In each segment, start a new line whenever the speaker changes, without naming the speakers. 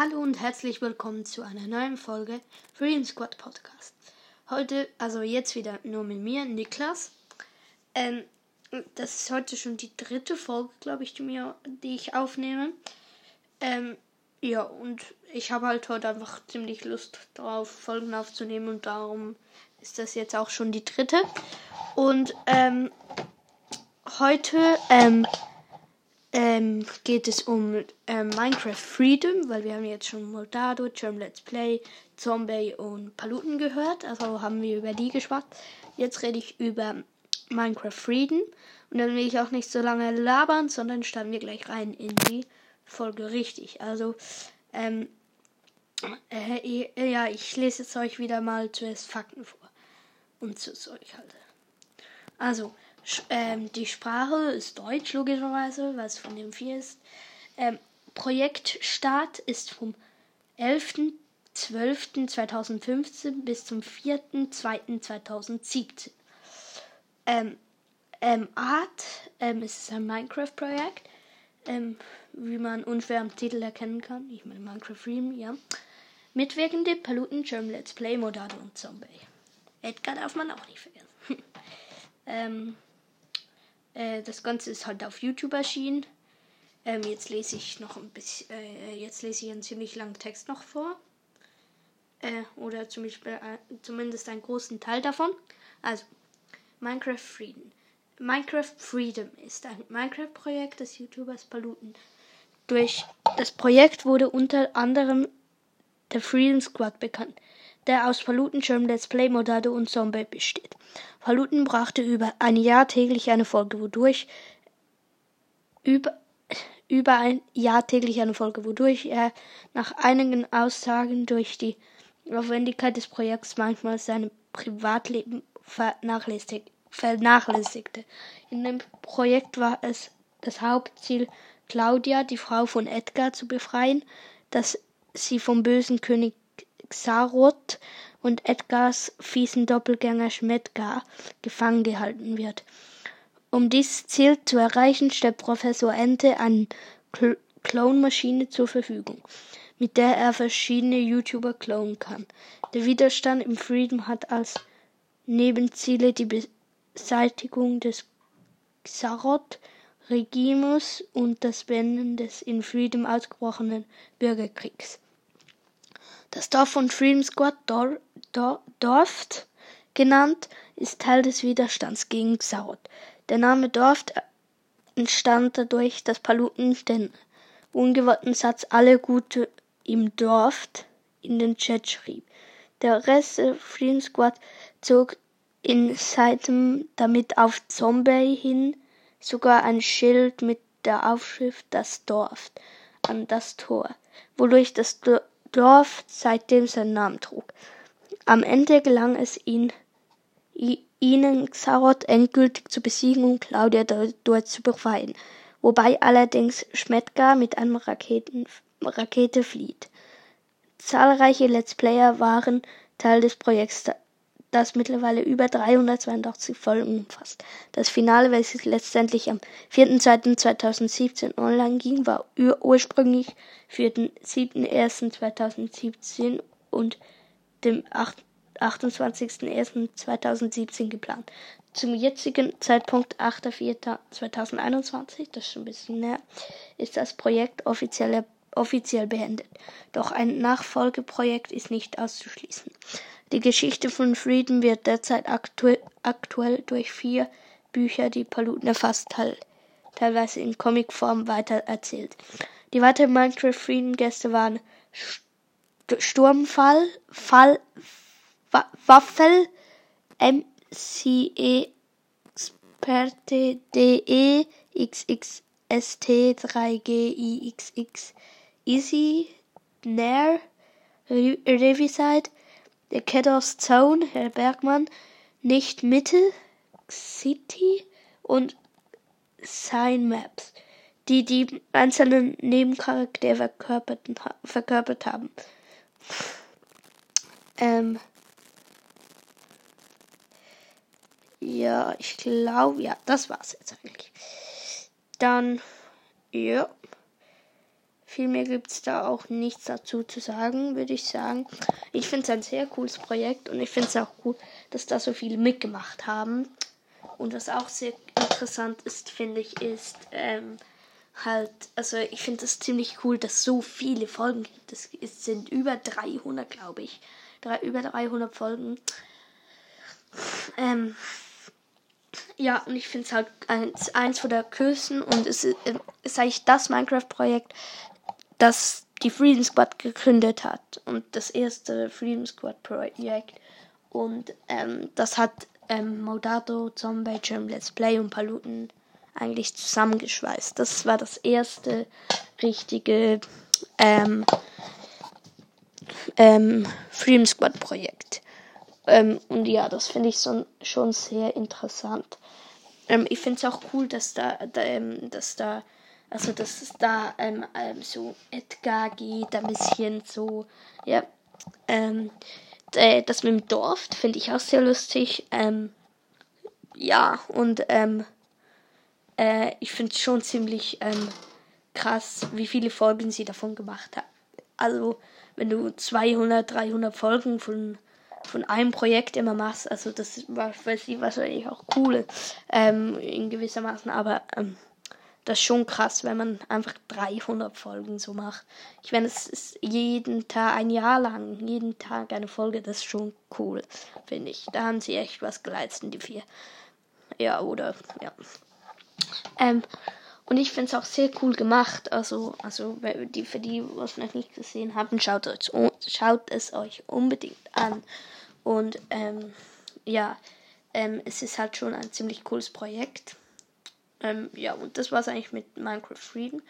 Hallo und herzlich willkommen zu einer neuen Folge Freedom Squad Podcast. Heute, also jetzt wieder nur mit mir, Niklas. Ähm, das ist heute schon die dritte Folge, glaube ich, die, mir, die ich aufnehme. Ähm, ja, und ich habe halt heute einfach ziemlich Lust darauf, Folgen aufzunehmen und darum ist das jetzt auch schon die dritte. Und ähm, heute ähm, ähm, geht es um ähm, Minecraft Freedom, weil wir haben jetzt schon Moldado, Germ Let's Play, Zombie und Paluten gehört, also haben wir über die gesprochen. Jetzt rede ich über Minecraft Freedom und dann will ich auch nicht so lange labern, sondern starten wir gleich rein in die Folge richtig. Also, ähm, äh, ja, ich lese jetzt euch wieder mal zuerst Fakten vor und zu euch halt. Also, ähm, die Sprache ist Deutsch, logischerweise, was von dem vier ist. Ähm, Projektstart ist vom 11.12.2015 bis zum 4.2.2017. Ähm, ähm, Art ähm, ist ein Minecraft-Projekt, ähm, wie man unschwer am Titel erkennen kann. Ich meine Minecraft Freedom, ja. Mitwirkende Paluten, German Let's Play, Modado und Zombie. Edgar darf man auch nicht vergessen. ähm, äh, das Ganze ist halt auf YouTube erschienen. Ähm, jetzt lese ich noch ein bisschen, äh, jetzt lese ich einen ziemlich langen Text noch vor. Äh, oder zum Beispiel, äh, zumindest einen großen Teil davon. Also, Minecraft Freedom. Minecraft Freedom ist ein Minecraft-Projekt des YouTubers Paluten. Durch das Projekt wurde unter anderem der Freedom Squad bekannt der aus Falutenschirm Let's Play Modado und Zombie besteht. Faluten brachte über ein Jahr täglich eine Folge, wodurch über, über ein Jahr täglich eine Folge, wodurch er nach einigen Aussagen durch die Aufwendigkeit des Projekts manchmal sein Privatleben vernachlässigte. In dem Projekt war es das Hauptziel, Claudia, die Frau von Edgar, zu befreien, dass sie vom bösen König Xaroth und Edgars fiesen Doppelgänger Schmedgar gefangen gehalten wird. Um dieses Ziel zu erreichen, stellt Professor Ente eine Clone-Maschine zur Verfügung, mit der er verschiedene YouTuber klonen kann. Der Widerstand im Freedom hat als Nebenziele die Beseitigung des Xaroth-Regimes und das Beenden des in Freedom ausgebrochenen Bürgerkriegs. Das Dorf von Freedom Squad, Dor Dor Dorft genannt, ist Teil des Widerstands gegen Xaroth. Der Name Dorft entstand dadurch, dass Paluten den ungewollten Satz alle Gute im Dorft in den Chat schrieb. Der Rest der Freedom Squad zog in Seiten damit auf Zombie hin sogar ein Schild mit der Aufschrift Das Dorf an das Tor, wodurch das Dorf seitdem seinen Namen trug. Am Ende gelang es ihn, ihnen Xaroth endgültig zu besiegen und Claudia dort zu befreien, wobei allerdings Schmedgar mit einer Raketen, Rakete flieht. Zahlreiche Let's Player waren Teil des Projekts, das mittlerweile über 382 Folgen umfasst. Das Finale, welches letztendlich am 4.2.2017 online ging, war ursprünglich für den 7.1.2017 und dem 28.01.2017 geplant. Zum jetzigen Zeitpunkt 8.4.2021, das ist schon ein bisschen näher, ist das Projekt offiziell beendet. Doch ein Nachfolgeprojekt ist nicht auszuschließen. Die Geschichte von Freedom wird derzeit aktu aktuell durch vier Bücher, die Paluten erfasst, teilweise in Comicform weitererzählt. Die weiteren Minecraft Freedom Gäste waren Sturmfall, Fall, Waffel, MCE Experte DE XXST 3GIXX Easy Nair Revisite der Kedders Zone, Herr Bergmann, nicht Mitte, City und Sign Maps, die die einzelnen Nebencharaktere verkörpert haben. Ähm, ja, ich glaube, ja, das war's jetzt eigentlich. Dann, ja. Viel mehr gibt es da auch nichts dazu zu sagen, würde ich sagen. Ich finde es ein sehr cooles Projekt und ich finde es auch cool, dass da so viele mitgemacht haben. Und was auch sehr interessant ist, finde ich, ist ähm, halt, also ich finde es ziemlich cool, dass so viele Folgen gibt. Es, sind über 300, glaube ich. Drei, über 300 Folgen. Ähm, ja, und ich finde es halt eins, eins von der coolsten und es ist, äh, ist eigentlich das Minecraft-Projekt, das die Freedom Squad gegründet hat. Und das erste Freedom Squad-Projekt. Und ähm, das hat ähm, Modato, Zombie, Jam Let's Play und Paluten eigentlich zusammengeschweißt. Das war das erste richtige ähm, ähm, Freedom Squad Projekt. Ähm, und ja, das finde ich so, schon sehr interessant. Ähm, ich finde es auch cool, dass da, da ähm, dass da, also dass es da ähm, ähm, so Edgar geht, ein bisschen so, ja, ähm, das mit dem Dorf finde ich auch sehr lustig. Ähm, ja, und ähm, äh, ich finde es schon ziemlich ähm, krass, wie viele Folgen sie davon gemacht haben. Also, wenn du 200, 300 Folgen von von einem Projekt immer machst. Also das war für sie wahrscheinlich auch cool ähm, in gewissermaßen, aber ähm, das ist schon krass, wenn man einfach 300 Folgen so macht. Ich meine, es ist jeden Tag, ein Jahr lang, jeden Tag eine Folge, das ist schon cool, finde ich. Da haben sie echt was geleistet, die vier. Ja, oder, ja. Ähm, und ich finde es auch sehr cool gemacht. Also, also die, für die, was noch nicht gesehen haben, schaut, euch, schaut es euch unbedingt an. Und ähm, ja, ähm, es ist halt schon ein ziemlich cooles Projekt. Ähm, ja, und das war es eigentlich mit Minecraft Freedom.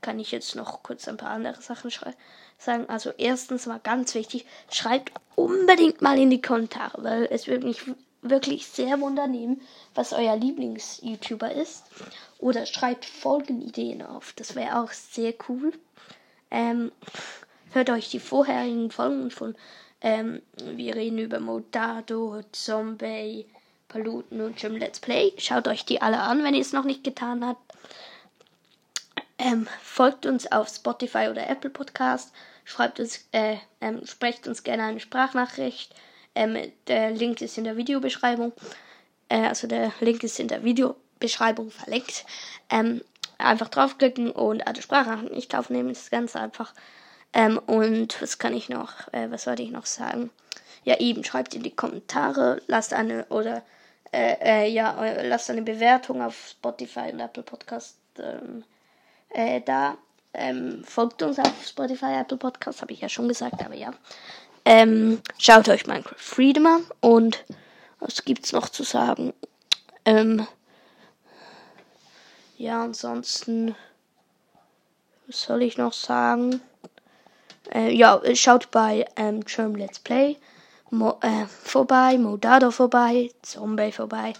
Kann ich jetzt noch kurz ein paar andere Sachen sagen. Also erstens mal ganz wichtig, schreibt unbedingt mal in die Kommentare, weil es würde mich wirklich sehr wundernehmen, was euer Lieblings-YouTuber ist. Oder schreibt Folgenideen auf. Das wäre auch sehr cool. Ähm, hört euch die vorherigen Folgen von ähm, wir reden über Modado, Zombie, Paluten und Jim Let's Play. Schaut euch die alle an, wenn ihr es noch nicht getan habt. Ähm, folgt uns auf Spotify oder Apple Podcast. Schreibt uns, äh, ähm, sprecht uns gerne eine Sprachnachricht. Ähm, der Link ist in der Videobeschreibung. Äh, also der Link ist in der Videobeschreibung verlinkt. Ähm, einfach draufklicken und eine Sprachnachricht aufnehmen. Das ist ganz einfach. Ähm, und was kann ich noch, äh, was sollte ich noch sagen? Ja, eben, schreibt in die Kommentare, lasst eine oder äh, äh, ja, lasst eine Bewertung auf Spotify und Apple Podcast ähm, äh, da. Ähm, folgt uns auf Spotify, Apple Podcast, habe ich ja schon gesagt, aber ja. Ähm, schaut euch Minecraft Freedom an und was gibt's noch zu sagen? Ähm, ja, ansonsten, was soll ich noch sagen? Äh, ja, schaut bei ähm, German Let's Play Mo, äh, vorbei, Modado vorbei, Zombie vorbei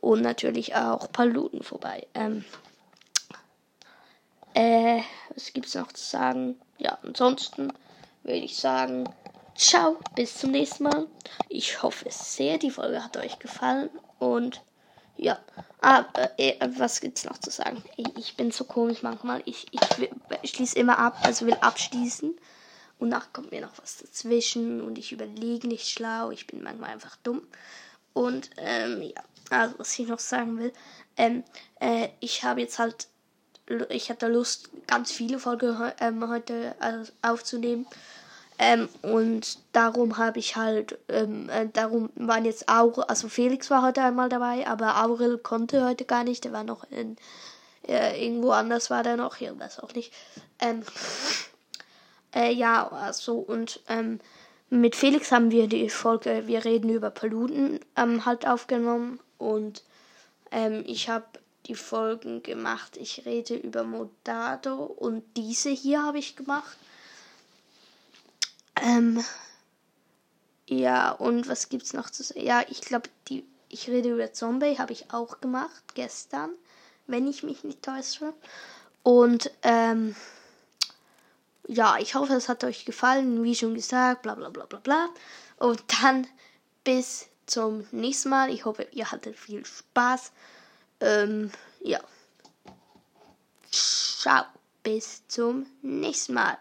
und natürlich auch Paluten vorbei. Ähm, äh, was gibt's noch zu sagen? Ja, ansonsten würde ich sagen, ciao, bis zum nächsten Mal. Ich hoffe sehr, die Folge hat euch gefallen und ja, aber äh, was gibt's noch zu sagen? Ich, ich bin so komisch manchmal. Ich, ich, ich schließe immer ab, also will abschließen. Und nachher kommt mir noch was dazwischen und ich überlege nicht schlau. Ich bin manchmal einfach dumm. Und ähm, ja, also was ich noch sagen will, ähm, äh, ich habe jetzt halt, ich hatte Lust, ganz viele Folgen ähm, heute also aufzunehmen. Ähm, und darum habe ich halt, ähm, äh, darum waren jetzt auch, also Felix war heute einmal dabei, aber Aurel konnte heute gar nicht, der war noch in, äh, irgendwo anders war der noch, ich weiß auch nicht. Ähm, äh, ja, also und ähm, mit Felix haben wir die Folge Wir reden über Paluten ähm, halt aufgenommen und ähm, ich habe die Folgen gemacht. Ich rede über Modado und diese hier habe ich gemacht. Ähm, ja, und was gibt's noch zu sagen? Ja, ich glaube, die ich rede über Zombie habe ich auch gemacht gestern, wenn ich mich nicht täusche. Und ähm, ja, ich hoffe, es hat euch gefallen. Wie schon gesagt, bla bla bla bla bla. Und dann bis zum nächsten Mal. Ich hoffe, ihr hattet viel Spaß. Ähm, ja. Ciao. bis zum nächsten Mal.